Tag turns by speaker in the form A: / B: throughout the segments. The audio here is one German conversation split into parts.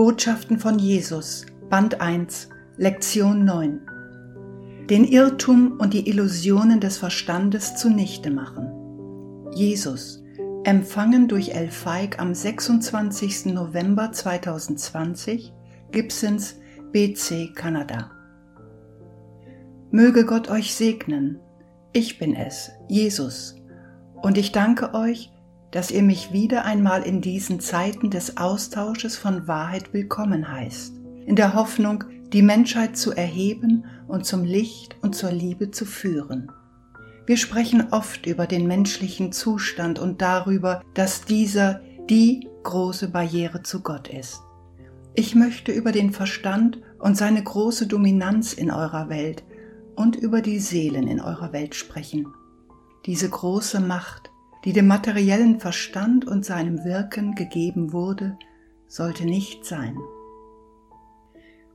A: Botschaften von Jesus, Band 1, Lektion 9. Den Irrtum und die Illusionen des Verstandes zunichte machen. Jesus, empfangen durch El Feig am 26. November 2020, Gibsons, BC, Kanada. Möge Gott euch segnen. Ich bin es, Jesus, und ich danke euch, dass ihr mich wieder einmal in diesen Zeiten des Austausches von Wahrheit willkommen heißt, in der Hoffnung, die Menschheit zu erheben und zum Licht und zur Liebe zu führen. Wir sprechen oft über den menschlichen Zustand und darüber, dass dieser die große Barriere zu Gott ist. Ich möchte über den Verstand und seine große Dominanz in eurer Welt und über die Seelen in eurer Welt sprechen. Diese große Macht, die dem materiellen Verstand und seinem Wirken gegeben wurde, sollte nicht sein.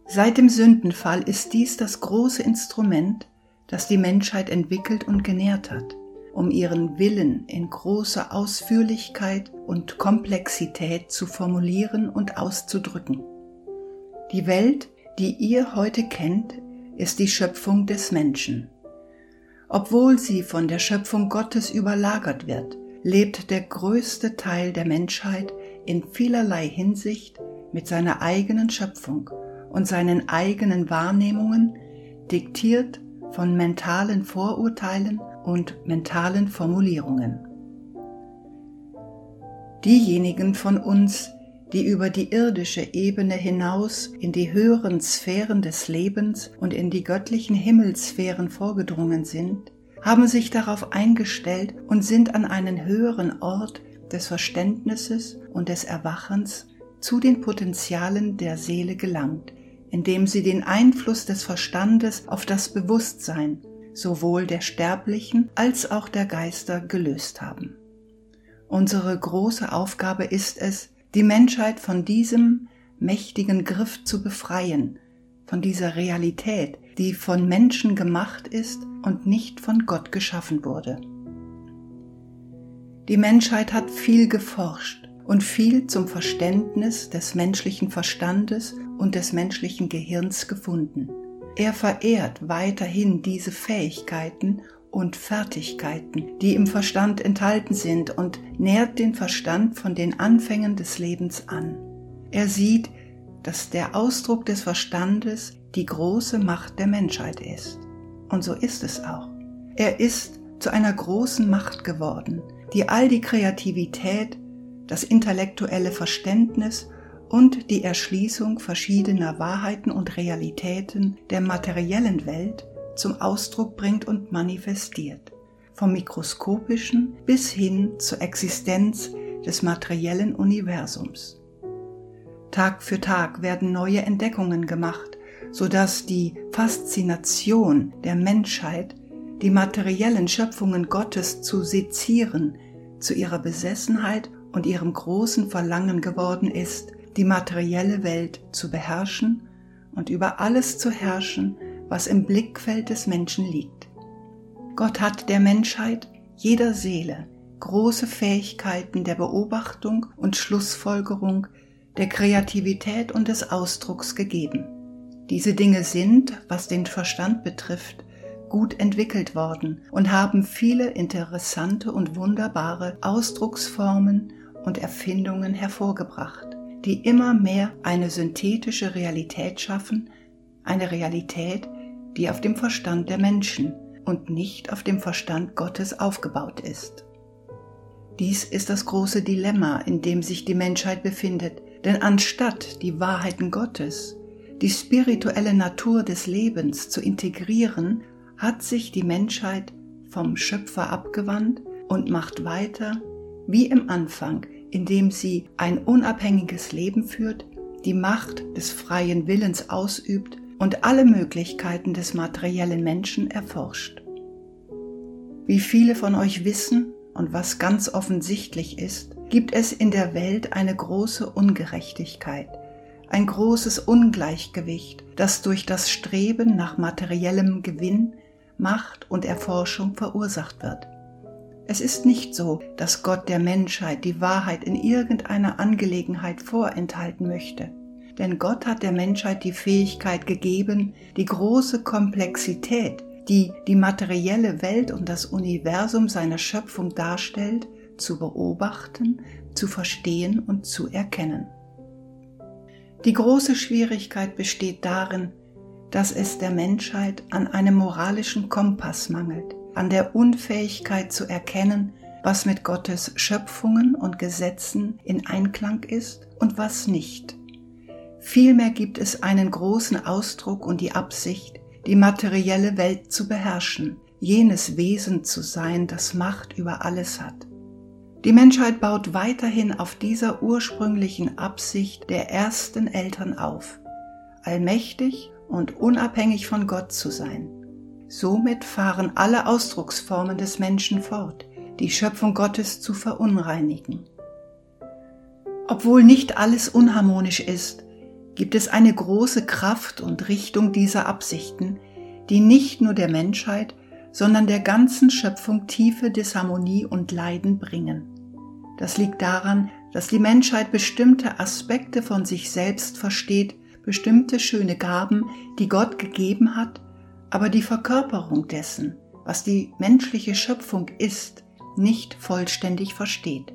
A: Seit dem Sündenfall ist dies das große Instrument, das die Menschheit entwickelt und genährt hat, um ihren Willen in großer Ausführlichkeit und Komplexität zu formulieren und auszudrücken. Die Welt, die ihr heute kennt, ist die Schöpfung des Menschen. Obwohl sie von der Schöpfung Gottes überlagert wird, lebt der größte Teil der Menschheit in vielerlei Hinsicht mit seiner eigenen Schöpfung und seinen eigenen Wahrnehmungen, diktiert von mentalen Vorurteilen und mentalen Formulierungen. Diejenigen von uns, die über die irdische Ebene hinaus in die höheren Sphären des Lebens und in die göttlichen Himmelssphären vorgedrungen sind, haben sich darauf eingestellt und sind an einen höheren Ort des Verständnisses und des Erwachens zu den Potenzialen der Seele gelangt, indem sie den Einfluss des Verstandes auf das Bewusstsein sowohl der Sterblichen als auch der Geister gelöst haben. Unsere große Aufgabe ist es, die Menschheit von diesem mächtigen Griff zu befreien, von dieser Realität, die von Menschen gemacht ist und nicht von Gott geschaffen wurde. Die Menschheit hat viel geforscht und viel zum Verständnis des menschlichen Verstandes und des menschlichen Gehirns gefunden. Er verehrt weiterhin diese Fähigkeiten und Fertigkeiten, die im Verstand enthalten sind und nährt den Verstand von den Anfängen des Lebens an. Er sieht, dass der Ausdruck des Verstandes die große Macht der Menschheit ist. Und so ist es auch. Er ist zu einer großen Macht geworden, die all die Kreativität, das intellektuelle Verständnis und die Erschließung verschiedener Wahrheiten und Realitäten der materiellen Welt zum Ausdruck bringt und manifestiert, vom mikroskopischen bis hin zur Existenz des materiellen Universums. Tag für Tag werden neue Entdeckungen gemacht, sodass die Faszination der Menschheit, die materiellen Schöpfungen Gottes zu sezieren, zu ihrer Besessenheit und ihrem großen Verlangen geworden ist, die materielle Welt zu beherrschen und über alles zu herrschen, was im Blickfeld des Menschen liegt. Gott hat der Menschheit, jeder Seele, große Fähigkeiten der Beobachtung und Schlussfolgerung, der Kreativität und des Ausdrucks gegeben. Diese Dinge sind, was den Verstand betrifft, gut entwickelt worden und haben viele interessante und wunderbare Ausdrucksformen und Erfindungen hervorgebracht, die immer mehr eine synthetische Realität schaffen, eine Realität, die auf dem Verstand der Menschen und nicht auf dem Verstand Gottes aufgebaut ist. Dies ist das große Dilemma, in dem sich die Menschheit befindet, denn anstatt die Wahrheiten Gottes, die spirituelle Natur des Lebens zu integrieren, hat sich die Menschheit vom Schöpfer abgewandt und macht weiter wie im Anfang, indem sie ein unabhängiges Leben führt, die Macht des freien Willens ausübt und alle Möglichkeiten des materiellen Menschen erforscht. Wie viele von euch wissen und was ganz offensichtlich ist, gibt es in der Welt eine große Ungerechtigkeit, ein großes Ungleichgewicht, das durch das Streben nach materiellem Gewinn, Macht und Erforschung verursacht wird. Es ist nicht so, dass Gott der Menschheit die Wahrheit in irgendeiner Angelegenheit vorenthalten möchte. Denn Gott hat der Menschheit die Fähigkeit gegeben, die große Komplexität, die die materielle Welt und das Universum seiner Schöpfung darstellt, zu beobachten, zu verstehen und zu erkennen. Die große Schwierigkeit besteht darin, dass es der Menschheit an einem moralischen Kompass mangelt, an der Unfähigkeit zu erkennen, was mit Gottes Schöpfungen und Gesetzen in Einklang ist und was nicht. Vielmehr gibt es einen großen Ausdruck und die Absicht, die materielle Welt zu beherrschen, jenes Wesen zu sein, das Macht über alles hat. Die Menschheit baut weiterhin auf dieser ursprünglichen Absicht der ersten Eltern auf, allmächtig und unabhängig von Gott zu sein. Somit fahren alle Ausdrucksformen des Menschen fort, die Schöpfung Gottes zu verunreinigen. Obwohl nicht alles unharmonisch ist, gibt es eine große Kraft und Richtung dieser Absichten, die nicht nur der Menschheit, sondern der ganzen Schöpfung tiefe Disharmonie und Leiden bringen. Das liegt daran, dass die Menschheit bestimmte Aspekte von sich selbst versteht, bestimmte schöne Gaben, die Gott gegeben hat, aber die Verkörperung dessen, was die menschliche Schöpfung ist, nicht vollständig versteht.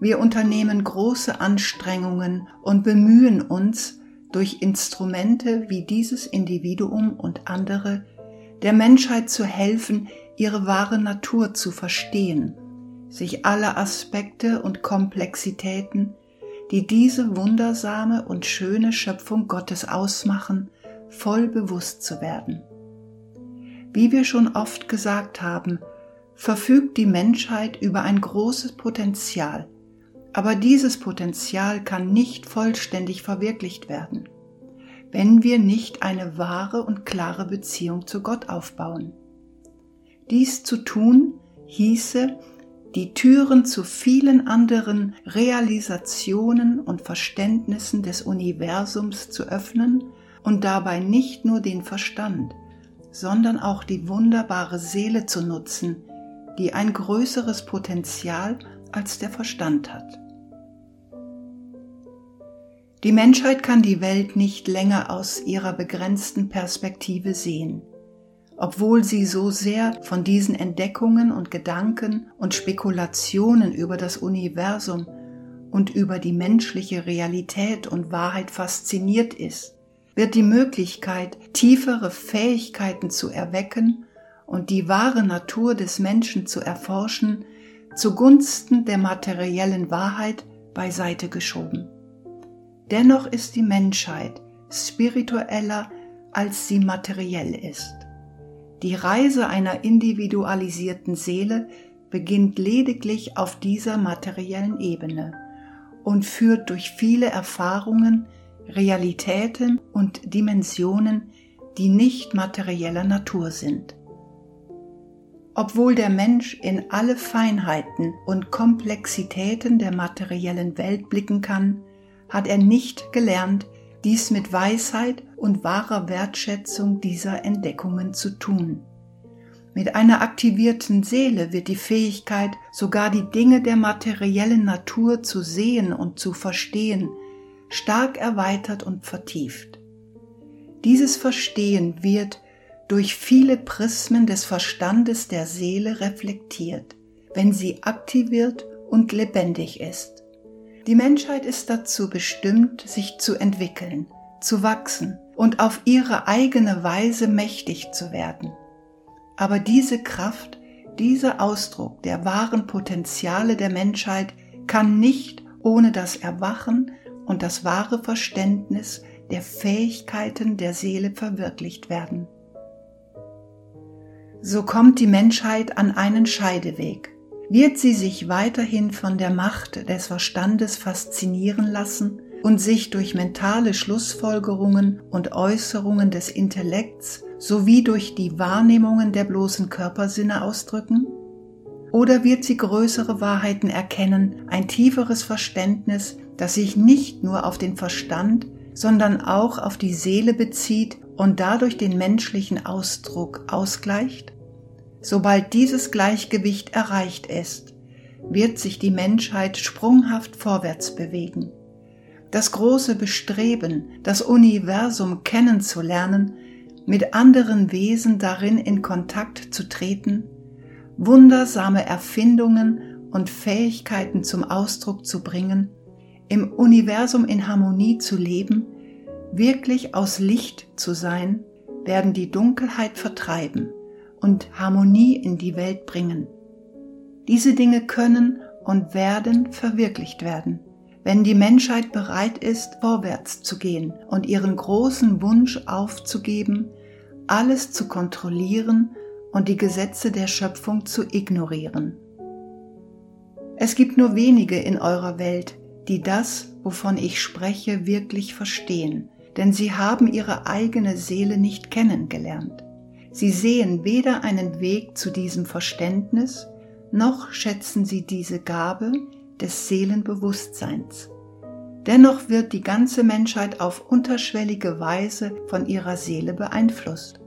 A: Wir unternehmen große Anstrengungen und bemühen uns, durch Instrumente wie dieses Individuum und andere der Menschheit zu helfen, ihre wahre Natur zu verstehen sich alle Aspekte und Komplexitäten, die diese wundersame und schöne Schöpfung Gottes ausmachen, voll bewusst zu werden. Wie wir schon oft gesagt haben, verfügt die Menschheit über ein großes Potenzial, aber dieses Potenzial kann nicht vollständig verwirklicht werden, wenn wir nicht eine wahre und klare Beziehung zu Gott aufbauen. Dies zu tun hieße, die Türen zu vielen anderen Realisationen und Verständnissen des Universums zu öffnen und dabei nicht nur den Verstand, sondern auch die wunderbare Seele zu nutzen, die ein größeres Potenzial als der Verstand hat. Die Menschheit kann die Welt nicht länger aus ihrer begrenzten Perspektive sehen obwohl sie so sehr von diesen Entdeckungen und Gedanken und Spekulationen über das Universum und über die menschliche Realität und Wahrheit fasziniert ist, wird die Möglichkeit, tiefere Fähigkeiten zu erwecken und die wahre Natur des Menschen zu erforschen, zugunsten der materiellen Wahrheit beiseite geschoben. Dennoch ist die Menschheit spiritueller, als sie materiell ist. Die Reise einer individualisierten Seele beginnt lediglich auf dieser materiellen Ebene und führt durch viele Erfahrungen, Realitäten und Dimensionen, die nicht materieller Natur sind. Obwohl der Mensch in alle Feinheiten und Komplexitäten der materiellen Welt blicken kann, hat er nicht gelernt, dies mit Weisheit und wahrer Wertschätzung dieser Entdeckungen zu tun. Mit einer aktivierten Seele wird die Fähigkeit, sogar die Dinge der materiellen Natur zu sehen und zu verstehen, stark erweitert und vertieft. Dieses Verstehen wird durch viele Prismen des Verstandes der Seele reflektiert, wenn sie aktiviert und lebendig ist. Die Menschheit ist dazu bestimmt, sich zu entwickeln, zu wachsen und auf ihre eigene Weise mächtig zu werden. Aber diese Kraft, dieser Ausdruck der wahren Potenziale der Menschheit kann nicht ohne das Erwachen und das wahre Verständnis der Fähigkeiten der Seele verwirklicht werden. So kommt die Menschheit an einen Scheideweg wird sie sich weiterhin von der Macht des Verstandes faszinieren lassen und sich durch mentale Schlussfolgerungen und Äußerungen des Intellekts sowie durch die Wahrnehmungen der bloßen Körpersinne ausdrücken? Oder wird sie größere Wahrheiten erkennen, ein tieferes Verständnis, das sich nicht nur auf den Verstand, sondern auch auf die Seele bezieht und dadurch den menschlichen Ausdruck ausgleicht? Sobald dieses Gleichgewicht erreicht ist, wird sich die Menschheit sprunghaft vorwärts bewegen. das große Bestreben, das Universum kennenzulernen, mit anderen Wesen darin in Kontakt zu treten, wundersame Erfindungen und Fähigkeiten zum Ausdruck zu bringen, im Universum in Harmonie zu leben, wirklich aus Licht zu sein, werden die Dunkelheit vertreiben und Harmonie in die Welt bringen. Diese Dinge können und werden verwirklicht werden, wenn die Menschheit bereit ist, vorwärts zu gehen und ihren großen Wunsch aufzugeben, alles zu kontrollieren und die Gesetze der Schöpfung zu ignorieren. Es gibt nur wenige in eurer Welt, die das, wovon ich spreche, wirklich verstehen, denn sie haben ihre eigene Seele nicht kennengelernt. Sie sehen weder einen Weg zu diesem Verständnis, noch schätzen sie diese Gabe des Seelenbewusstseins. Dennoch wird die ganze Menschheit auf unterschwellige Weise von ihrer Seele beeinflusst.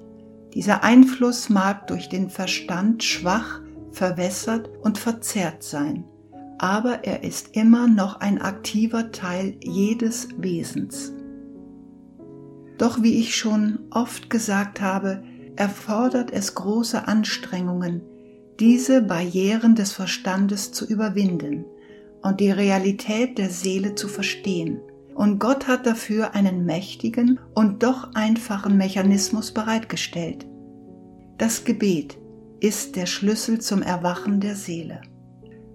A: Dieser Einfluss mag durch den Verstand schwach, verwässert und verzerrt sein, aber er ist immer noch ein aktiver Teil jedes Wesens. Doch wie ich schon oft gesagt habe, erfordert es große Anstrengungen, diese Barrieren des Verstandes zu überwinden und die Realität der Seele zu verstehen. Und Gott hat dafür einen mächtigen und doch einfachen Mechanismus bereitgestellt. Das Gebet ist der Schlüssel zum Erwachen der Seele.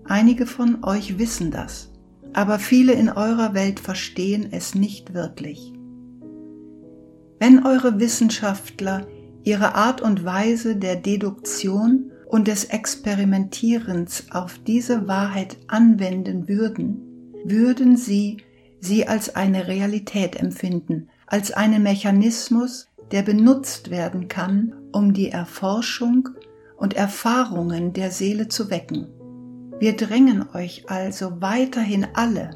A: Einige von euch wissen das, aber viele in eurer Welt verstehen es nicht wirklich. Wenn eure Wissenschaftler ihre Art und Weise der Deduktion und des Experimentierens auf diese Wahrheit anwenden würden, würden sie sie als eine Realität empfinden, als einen Mechanismus, der benutzt werden kann, um die Erforschung und Erfahrungen der Seele zu wecken. Wir drängen euch also weiterhin alle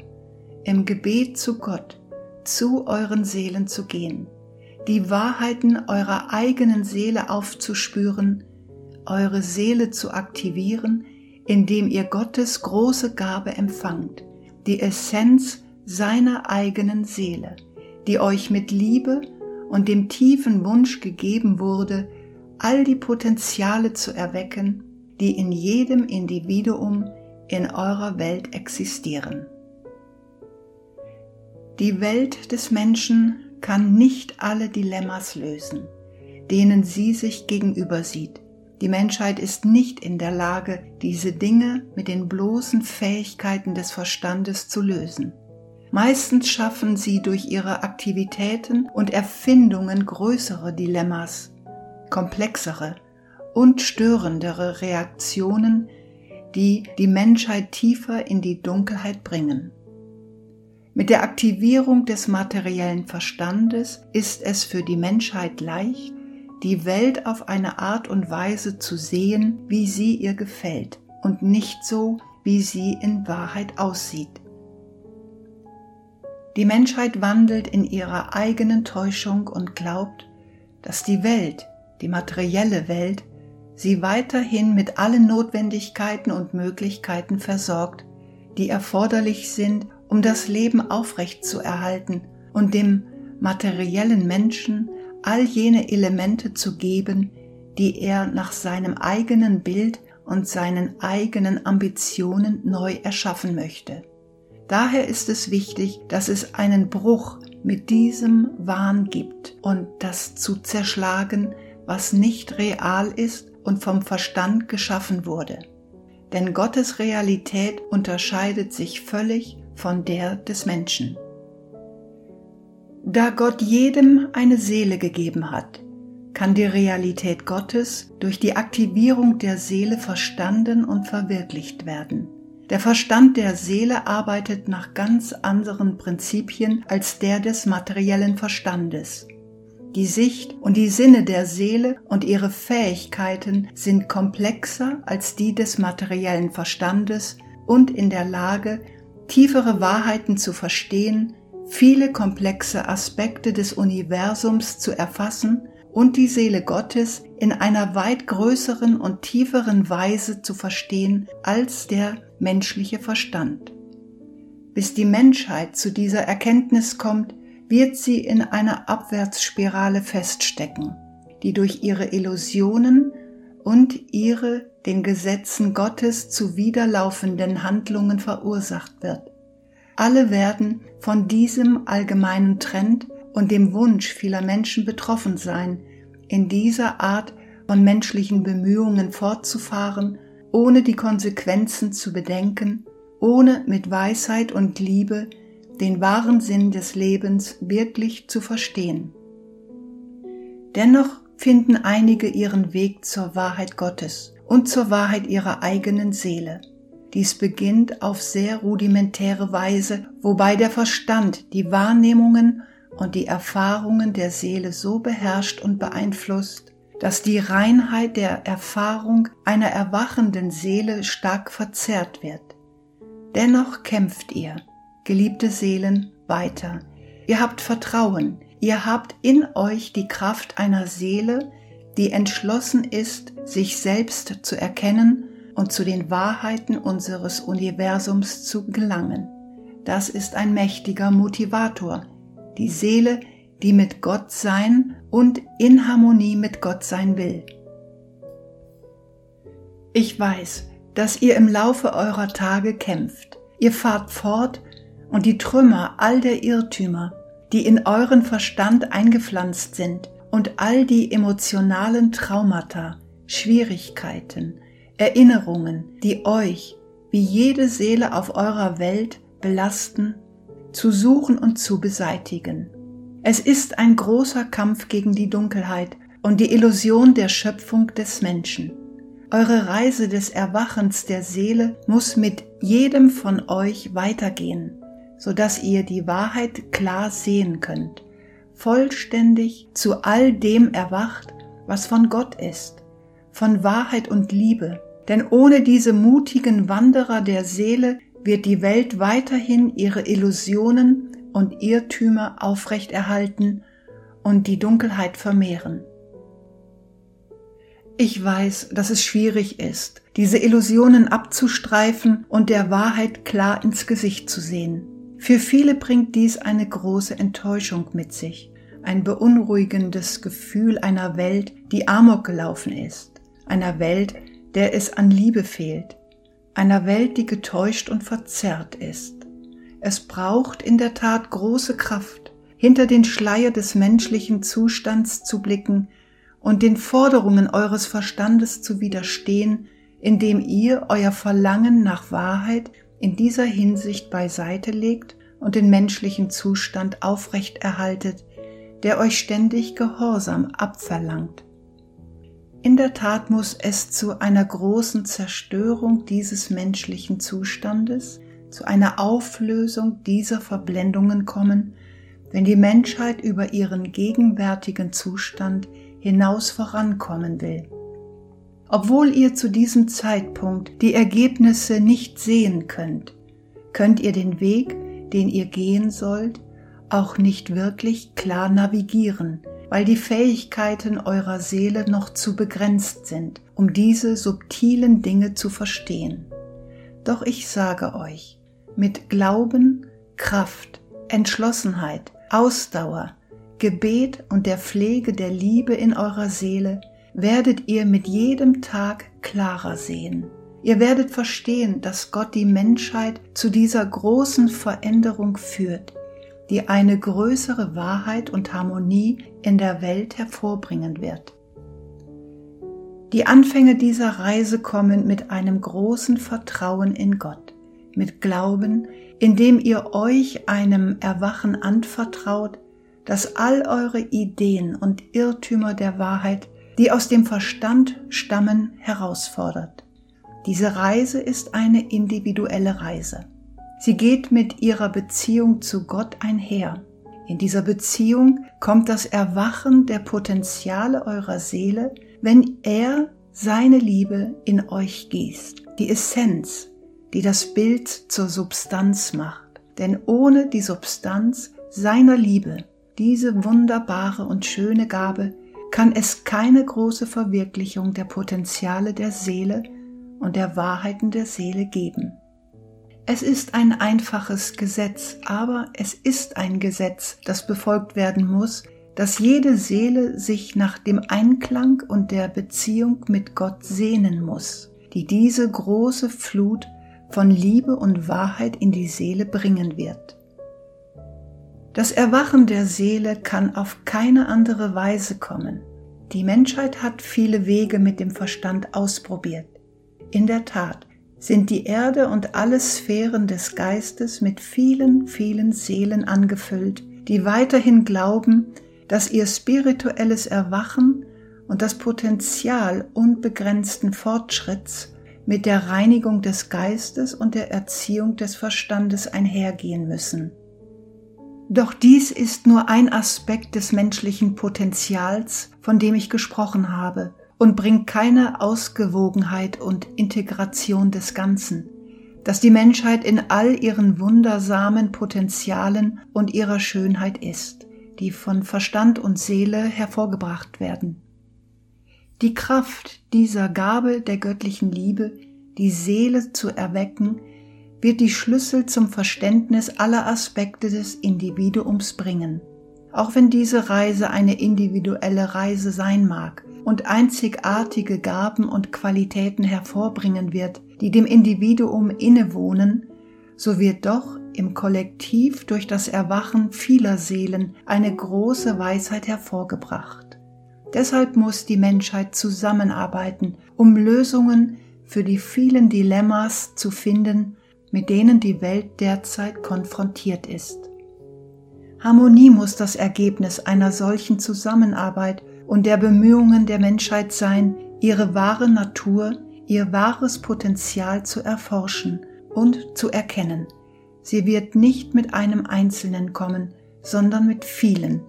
A: im Gebet zu Gott, zu euren Seelen zu gehen, die Wahrheiten eurer eigenen Seele aufzuspüren, eure Seele zu aktivieren, indem ihr Gottes große Gabe empfangt, die Essenz seiner eigenen Seele, die euch mit Liebe und dem tiefen Wunsch gegeben wurde, all die Potenziale zu erwecken, die in jedem Individuum in eurer Welt existieren. Die Welt des Menschen kann nicht alle Dilemmas lösen, denen sie sich gegenüber sieht. Die Menschheit ist nicht in der Lage, diese Dinge mit den bloßen Fähigkeiten des Verstandes zu lösen. Meistens schaffen sie durch ihre Aktivitäten und Erfindungen größere Dilemmas, komplexere und störendere Reaktionen, die die Menschheit tiefer in die Dunkelheit bringen. Mit der Aktivierung des materiellen Verstandes ist es für die Menschheit leicht, die Welt auf eine Art und Weise zu sehen, wie sie ihr gefällt und nicht so, wie sie in Wahrheit aussieht. Die Menschheit wandelt in ihrer eigenen Täuschung und glaubt, dass die Welt, die materielle Welt, sie weiterhin mit allen Notwendigkeiten und Möglichkeiten versorgt, die erforderlich sind, um das Leben aufrecht zu erhalten und dem materiellen Menschen all jene Elemente zu geben, die er nach seinem eigenen Bild und seinen eigenen Ambitionen neu erschaffen möchte. Daher ist es wichtig, dass es einen Bruch mit diesem Wahn gibt und das zu zerschlagen, was nicht real ist und vom Verstand geschaffen wurde. Denn Gottes Realität unterscheidet sich völlig von der des Menschen. Da Gott jedem eine Seele gegeben hat, kann die Realität Gottes durch die Aktivierung der Seele verstanden und verwirklicht werden. Der Verstand der Seele arbeitet nach ganz anderen Prinzipien als der des materiellen Verstandes. Die Sicht und die Sinne der Seele und ihre Fähigkeiten sind komplexer als die des materiellen Verstandes und in der Lage, tiefere Wahrheiten zu verstehen, viele komplexe Aspekte des Universums zu erfassen und die Seele Gottes in einer weit größeren und tieferen Weise zu verstehen als der menschliche Verstand. Bis die Menschheit zu dieser Erkenntnis kommt, wird sie in einer Abwärtsspirale feststecken, die durch ihre Illusionen und ihre den Gesetzen Gottes zuwiderlaufenden Handlungen verursacht wird. Alle werden von diesem allgemeinen Trend und dem Wunsch vieler Menschen betroffen sein, in dieser Art von menschlichen Bemühungen fortzufahren, ohne die Konsequenzen zu bedenken, ohne mit Weisheit und Liebe den wahren Sinn des Lebens wirklich zu verstehen. Dennoch finden einige ihren Weg zur Wahrheit Gottes und zur Wahrheit ihrer eigenen Seele. Dies beginnt auf sehr rudimentäre Weise, wobei der Verstand die Wahrnehmungen und die Erfahrungen der Seele so beherrscht und beeinflusst, dass die Reinheit der Erfahrung einer erwachenden Seele stark verzerrt wird. Dennoch kämpft ihr, geliebte Seelen, weiter. Ihr habt Vertrauen, ihr habt in euch die Kraft einer Seele, die entschlossen ist, sich selbst zu erkennen und zu den Wahrheiten unseres Universums zu gelangen. Das ist ein mächtiger Motivator, die Seele, die mit Gott sein und in Harmonie mit Gott sein will. Ich weiß, dass ihr im Laufe eurer Tage kämpft. Ihr fahrt fort und die Trümmer all der Irrtümer, die in euren Verstand eingepflanzt sind und all die emotionalen Traumata, Schwierigkeiten, Erinnerungen, die euch, wie jede Seele auf eurer Welt, belasten, zu suchen und zu beseitigen. Es ist ein großer Kampf gegen die Dunkelheit und die Illusion der Schöpfung des Menschen. Eure Reise des Erwachens der Seele muss mit jedem von euch weitergehen, so dass ihr die Wahrheit klar sehen könnt, vollständig zu all dem erwacht, was von Gott ist, von Wahrheit und Liebe, denn ohne diese mutigen Wanderer der Seele wird die Welt weiterhin ihre Illusionen und Irrtümer aufrechterhalten und die Dunkelheit vermehren. Ich weiß, dass es schwierig ist, diese Illusionen abzustreifen und der Wahrheit klar ins Gesicht zu sehen. Für viele bringt dies eine große Enttäuschung mit sich, ein beunruhigendes Gefühl einer Welt, die amok gelaufen ist, einer Welt, der es an Liebe fehlt, einer Welt, die getäuscht und verzerrt ist. Es braucht in der Tat große Kraft, hinter den Schleier des menschlichen Zustands zu blicken und den Forderungen eures Verstandes zu widerstehen, indem ihr euer Verlangen nach Wahrheit in dieser Hinsicht beiseite legt und den menschlichen Zustand aufrecht erhaltet, der euch ständig Gehorsam abverlangt. In der Tat muss es zu einer großen Zerstörung dieses menschlichen Zustandes, zu einer Auflösung dieser Verblendungen kommen, wenn die Menschheit über ihren gegenwärtigen Zustand hinaus vorankommen will. Obwohl ihr zu diesem Zeitpunkt die Ergebnisse nicht sehen könnt, könnt ihr den Weg, den ihr gehen sollt, auch nicht wirklich klar navigieren, weil die Fähigkeiten eurer Seele noch zu begrenzt sind, um diese subtilen Dinge zu verstehen. Doch ich sage euch, mit Glauben, Kraft, Entschlossenheit, Ausdauer, Gebet und der Pflege der Liebe in eurer Seele werdet ihr mit jedem Tag klarer sehen. Ihr werdet verstehen, dass Gott die Menschheit zu dieser großen Veränderung führt, die eine größere Wahrheit und Harmonie in der Welt hervorbringen wird. Die Anfänge dieser Reise kommen mit einem großen Vertrauen in Gott, mit Glauben, indem ihr euch einem Erwachen anvertraut, das all eure Ideen und Irrtümer der Wahrheit, die aus dem Verstand stammen, herausfordert. Diese Reise ist eine individuelle Reise. Sie geht mit ihrer Beziehung zu Gott einher. In dieser Beziehung kommt das Erwachen der Potenziale eurer Seele, wenn er seine Liebe in euch gießt. Die Essenz, die das Bild zur Substanz macht. Denn ohne die Substanz seiner Liebe, diese wunderbare und schöne Gabe, kann es keine große Verwirklichung der Potenziale der Seele und der Wahrheiten der Seele geben. Es ist ein einfaches Gesetz, aber es ist ein Gesetz, das befolgt werden muss, dass jede Seele sich nach dem Einklang und der Beziehung mit Gott sehnen muss, die diese große Flut von Liebe und Wahrheit in die Seele bringen wird. Das Erwachen der Seele kann auf keine andere Weise kommen. Die Menschheit hat viele Wege mit dem Verstand ausprobiert. In der Tat sind die Erde und alle Sphären des Geistes mit vielen, vielen Seelen angefüllt, die weiterhin glauben, dass ihr spirituelles Erwachen und das Potenzial unbegrenzten Fortschritts mit der Reinigung des Geistes und der Erziehung des Verstandes einhergehen müssen. Doch dies ist nur ein Aspekt des menschlichen Potenzials, von dem ich gesprochen habe, und bringt keine Ausgewogenheit und Integration des Ganzen, dass die Menschheit in all ihren wundersamen Potenzialen und ihrer Schönheit ist die von Verstand und Seele hervorgebracht werden. Die Kraft dieser Gabe der göttlichen Liebe, die Seele zu erwecken, wird die Schlüssel zum Verständnis aller Aspekte des Individuums bringen. Auch wenn diese Reise eine individuelle Reise sein mag und einzigartige Gaben und Qualitäten hervorbringen wird, die dem Individuum innewohnen, so wird doch im Kollektiv durch das Erwachen vieler Seelen eine große Weisheit hervorgebracht. Deshalb muss die Menschheit zusammenarbeiten, um Lösungen für die vielen Dilemmas zu finden, mit denen die Welt derzeit konfrontiert ist. Harmonie muss das Ergebnis einer solchen Zusammenarbeit und der Bemühungen der Menschheit sein, ihre wahre Natur, ihr wahres Potenzial zu erforschen und zu erkennen. Sie wird nicht mit einem Einzelnen kommen, sondern mit vielen.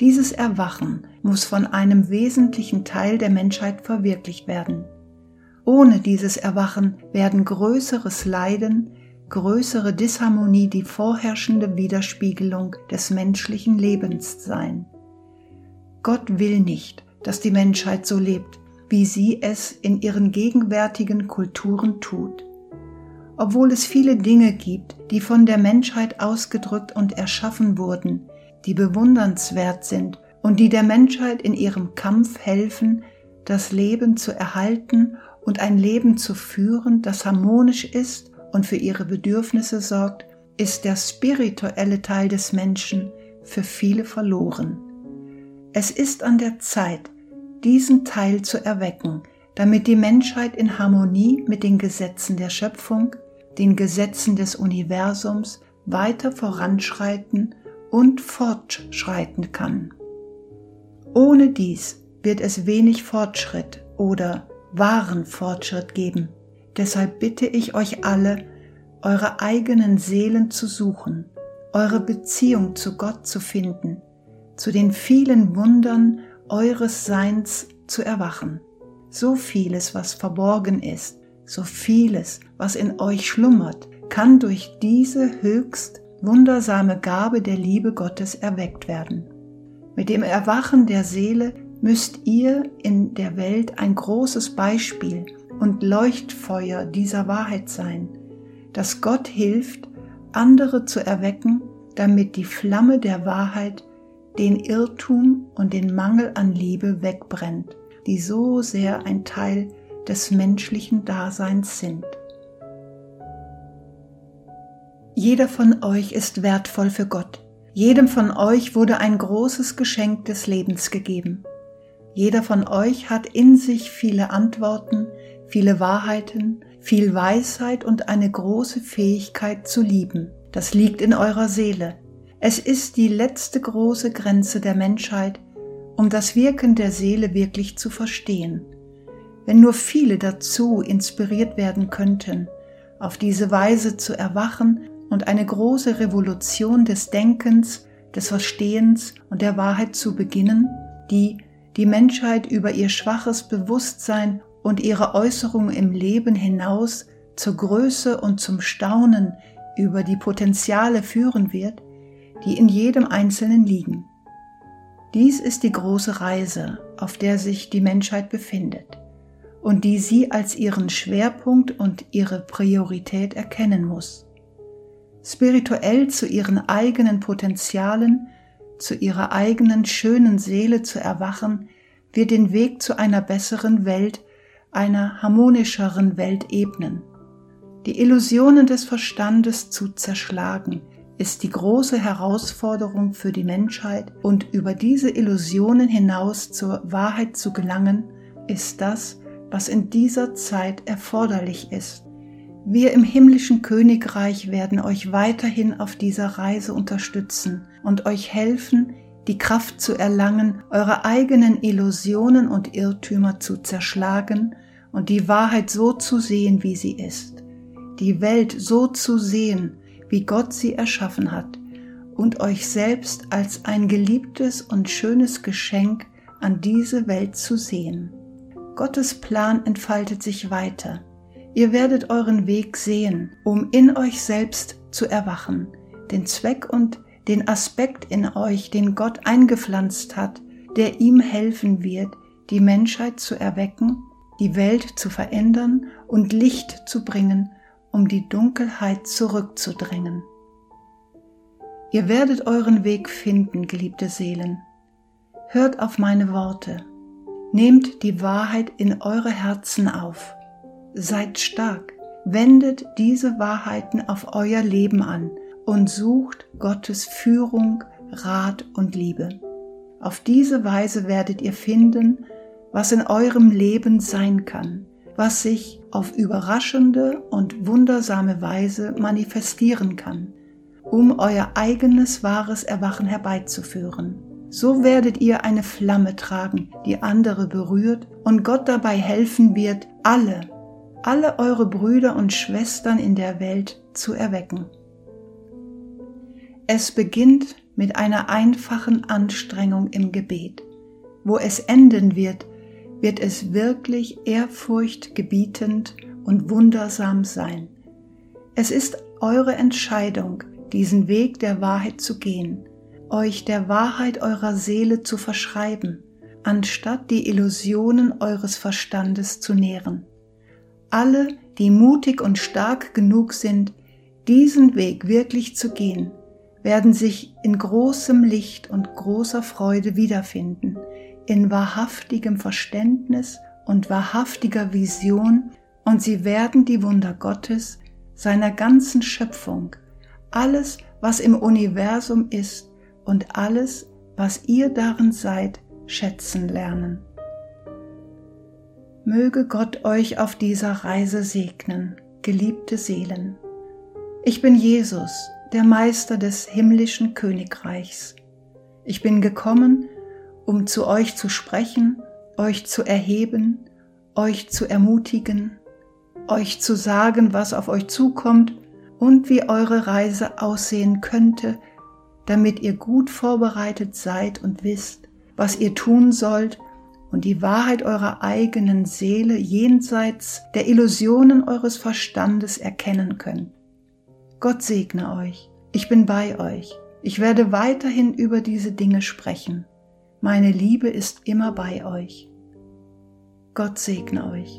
A: Dieses Erwachen muss von einem wesentlichen Teil der Menschheit verwirklicht werden. Ohne dieses Erwachen werden größeres Leiden, größere Disharmonie die vorherrschende Widerspiegelung des menschlichen Lebens sein. Gott will nicht, dass die Menschheit so lebt, wie sie es in ihren gegenwärtigen Kulturen tut obwohl es viele Dinge gibt, die von der Menschheit ausgedrückt und erschaffen wurden, die bewundernswert sind und die der Menschheit in ihrem Kampf helfen, das Leben zu erhalten und ein Leben zu führen, das harmonisch ist und für ihre Bedürfnisse sorgt, ist der spirituelle Teil des Menschen für viele verloren. Es ist an der Zeit, diesen Teil zu erwecken, damit die Menschheit in Harmonie mit den Gesetzen der Schöpfung, den Gesetzen des Universums weiter voranschreiten und fortschreiten kann. Ohne dies wird es wenig Fortschritt oder wahren Fortschritt geben. Deshalb bitte ich euch alle, eure eigenen Seelen zu suchen, eure Beziehung zu Gott zu finden, zu den vielen Wundern eures Seins zu erwachen. So vieles, was verborgen ist, so vieles, was in euch schlummert, kann durch diese höchst wundersame Gabe der Liebe Gottes erweckt werden. Mit dem Erwachen der Seele müsst ihr in der Welt ein großes Beispiel und Leuchtfeuer dieser Wahrheit sein, dass Gott hilft, andere zu erwecken, damit die Flamme der Wahrheit den Irrtum und den Mangel an Liebe wegbrennt, die so sehr ein Teil des menschlichen Daseins sind. Jeder von euch ist wertvoll für Gott. Jedem von euch wurde ein großes Geschenk des Lebens gegeben. Jeder von euch hat in sich viele Antworten, viele Wahrheiten, viel Weisheit und eine große Fähigkeit zu lieben. Das liegt in eurer Seele. Es ist die letzte große Grenze der Menschheit, um das Wirken der Seele wirklich zu verstehen. Wenn nur viele dazu inspiriert werden könnten, auf diese Weise zu erwachen und eine große Revolution des Denkens, des Verstehens und der Wahrheit zu beginnen, die die Menschheit über ihr schwaches Bewusstsein und ihre Äußerung im Leben hinaus zur Größe und zum Staunen über die Potenziale führen wird, die in jedem Einzelnen liegen. Dies ist die große Reise, auf der sich die Menschheit befindet. und die sie als ihren Schwerpunkt und ihre Priorität erkennen muss. Spirituell zu ihren eigenen Potenzialen, zu ihrer eigenen schönen Seele zu erwachen, wird den Weg zu einer besseren Welt, einer harmonischeren Welt ebnen. Die Illusionen des Verstandes zu zerschlagen, ist die große Herausforderung für die Menschheit und über diese Illusionen hinaus zur Wahrheit zu gelangen, ist das, was in dieser Zeit erforderlich ist. Wir im himmlischen Königreich werden euch weiterhin auf dieser Reise unterstützen und euch helfen, die Kraft zu erlangen, eure eigenen Illusionen und Irrtümer zu zerschlagen und die Wahrheit so zu sehen, wie sie ist, die Welt so zu sehen, wie Gott sie erschaffen hat, und euch selbst als ein geliebtes und schönes Geschenk an diese Welt zu sehen. Gottes Plan entfaltet sich weiter. Ihr werdet euren Weg sehen, um in euch selbst zu erwachen, den Zweck und den Aspekt in euch, den Gott eingepflanzt hat, der ihm helfen wird, die Menschheit zu erwecken, die Welt zu verändern und Licht zu bringen, um die Dunkelheit zurückzudrängen. Ihr werdet euren Weg finden, geliebte Seelen. Hört auf meine Worte. Nehmt die Wahrheit in eure Herzen auf. Seid stark. Wendet diese Wahrheiten auf euer Leben an und sucht Gottes Führung, Rat und Liebe. Auf diese Weise werdet ihr finden, was in eurem Leben sein kann, was sich auf überraschende und wundersame Weise manifestieren kann, um euer eigenes wahres Erwachen herbeizuführen. So werdet ihr eine Flamme tragen, die andere berührt und Gott dabei helfen wird, alle, alle eure Brüder und Schwestern in der Welt zu erwecken. Es beginnt mit einer einfachen Anstrengung im Gebet. Wo es enden wird, wird es wirklich ehrfurchtgebietend und wundersam sein. Es ist eure Entscheidung, diesen Weg der Wahrheit zu gehen, euch der Wahrheit eurer Seele zu verschreiben, anstatt die Illusionen eures Verstandes zu nähren. Alle, die mutig und stark genug sind, diesen Weg wirklich zu gehen, werden sich in großem Licht und großer Freude wiederfinden, in wahrhaftigem Verständnis und wahrhaftiger Vision, und sie werden die Wunder Gottes, seiner ganzen Schöpfung, alles, was im Universum ist und alles, was ihr darin seid, schätzen lernen. Möge Gott euch auf dieser Reise segnen, geliebte Seelen. Ich bin Jesus, der Meister des himmlischen Königreichs. Ich bin gekommen, um zu euch zu sprechen, euch zu erheben, euch zu ermutigen, euch zu sagen, was auf euch zukommt und wie eure Reise aussehen könnte, damit ihr gut vorbereitet seid und wisst, was ihr tun sollt und die Wahrheit eurer eigenen Seele jenseits der Illusionen eures Verstandes erkennen könnt. Gott segne euch. Ich bin bei euch. Ich werde weiterhin über diese Dinge sprechen. Meine Liebe ist immer bei euch. Gott segne euch.